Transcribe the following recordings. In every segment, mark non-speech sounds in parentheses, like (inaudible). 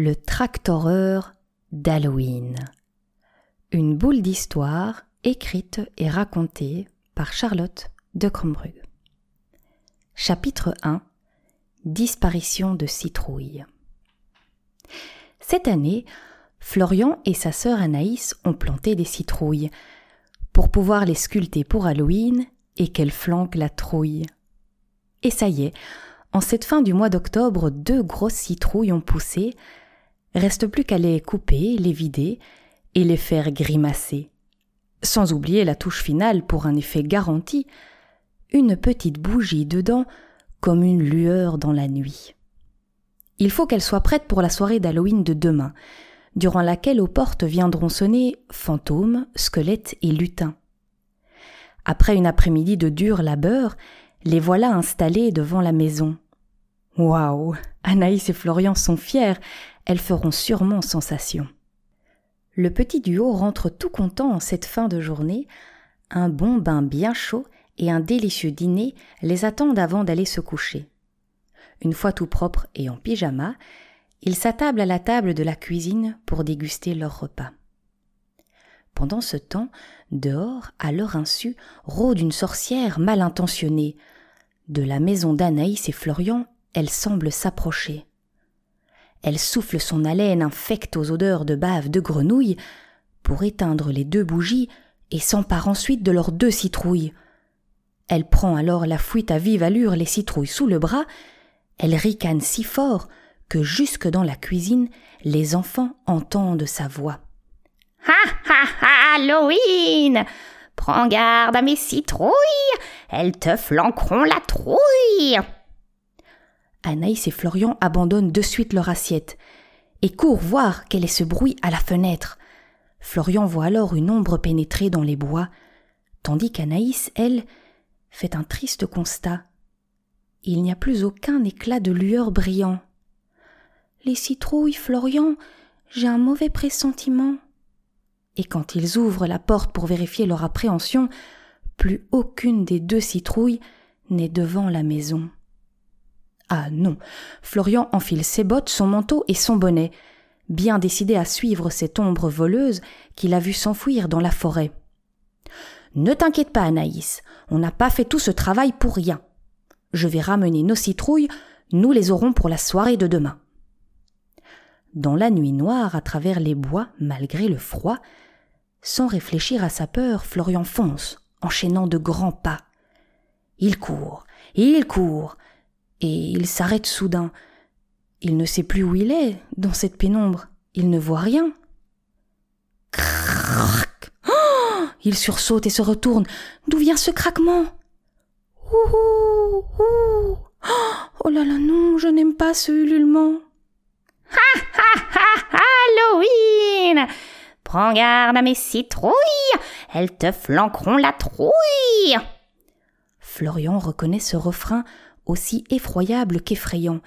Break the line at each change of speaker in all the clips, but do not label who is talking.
Le tractoreur d'Halloween. Une boule d'histoire écrite et racontée par Charlotte de Crombrug. Chapitre 1 Disparition de citrouille. Cette année, Florian et sa sœur Anaïs ont planté des citrouilles pour pouvoir les sculpter pour Halloween et qu'elles flanquent la trouille. Et ça y est, en cette fin du mois d'octobre, deux grosses citrouilles ont poussé. Reste plus qu'à les couper, les vider et les faire grimacer. Sans oublier la touche finale pour un effet garanti, une petite bougie dedans comme une lueur dans la nuit. Il faut qu'elle soit prête pour la soirée d'Halloween de demain, durant laquelle aux portes viendront sonner fantômes, squelettes et lutins. Après une après-midi de dur labeur, les voilà installés devant la maison. Waouh Anaïs et Florian sont fiers, elles feront sûrement sensation. Le petit duo rentre tout content en cette fin de journée. Un bon bain bien chaud et un délicieux dîner les attendent avant d'aller se coucher. Une fois tout propre et en pyjama, ils s'attablent à la table de la cuisine pour déguster leur repas. Pendant ce temps, dehors, à leur insu, rôde une sorcière mal intentionnée. De la maison d'Anaïs et Florian, elle semble s'approcher. Elle souffle son haleine infecte aux odeurs de bave de grenouille pour éteindre les deux bougies et s'empare ensuite de leurs deux citrouilles. Elle prend alors la fuite à vive allure les citrouilles sous le bras, elle ricane si fort que jusque dans la cuisine les enfants entendent sa voix.
Ha ha ha Halloween Prends garde à mes citrouilles, elles te flanqueront la trouille.
Anaïs et Florian abandonnent de suite leur assiette et courent voir quel est ce bruit à la fenêtre. Florian voit alors une ombre pénétrer dans les bois, tandis qu'Anaïs, elle, fait un triste constat. Il n'y a plus aucun éclat de lueur brillant. Les citrouilles, Florian, j'ai un mauvais pressentiment. Et quand ils ouvrent la porte pour vérifier leur appréhension, plus aucune des deux citrouilles n'est devant la maison. Ah non. Florian enfile ses bottes, son manteau et son bonnet, bien décidé à suivre cette ombre voleuse qu'il a vue s'enfuir dans la forêt. Ne t'inquiète pas, Anaïs, on n'a pas fait tout ce travail pour rien. Je vais ramener nos citrouilles, nous les aurons pour la soirée de demain. Dans la nuit noire, à travers les bois, malgré le froid, sans réfléchir à sa peur, Florian fonce, enchaînant de grands pas. Il court, il court, et il s'arrête soudain. Il ne sait plus où il est, dans cette pénombre. Il ne voit rien. Crac oh (gasps) Il sursaute et se retourne. D'où vient ce craquement? Ouh, ouh. (gasps) Oh là là non, je n'aime pas ce ululement.
Ha ha ha Halloween Prends garde à mes citrouilles, elles te flanqueront la trouille.
Florian reconnaît ce refrain aussi effroyable qu'effrayant.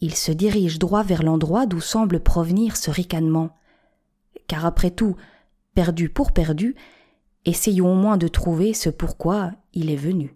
Il se dirige droit vers l'endroit d'où semble provenir ce ricanement. Car après tout, perdu pour perdu, essayons au moins de trouver ce pourquoi il est venu.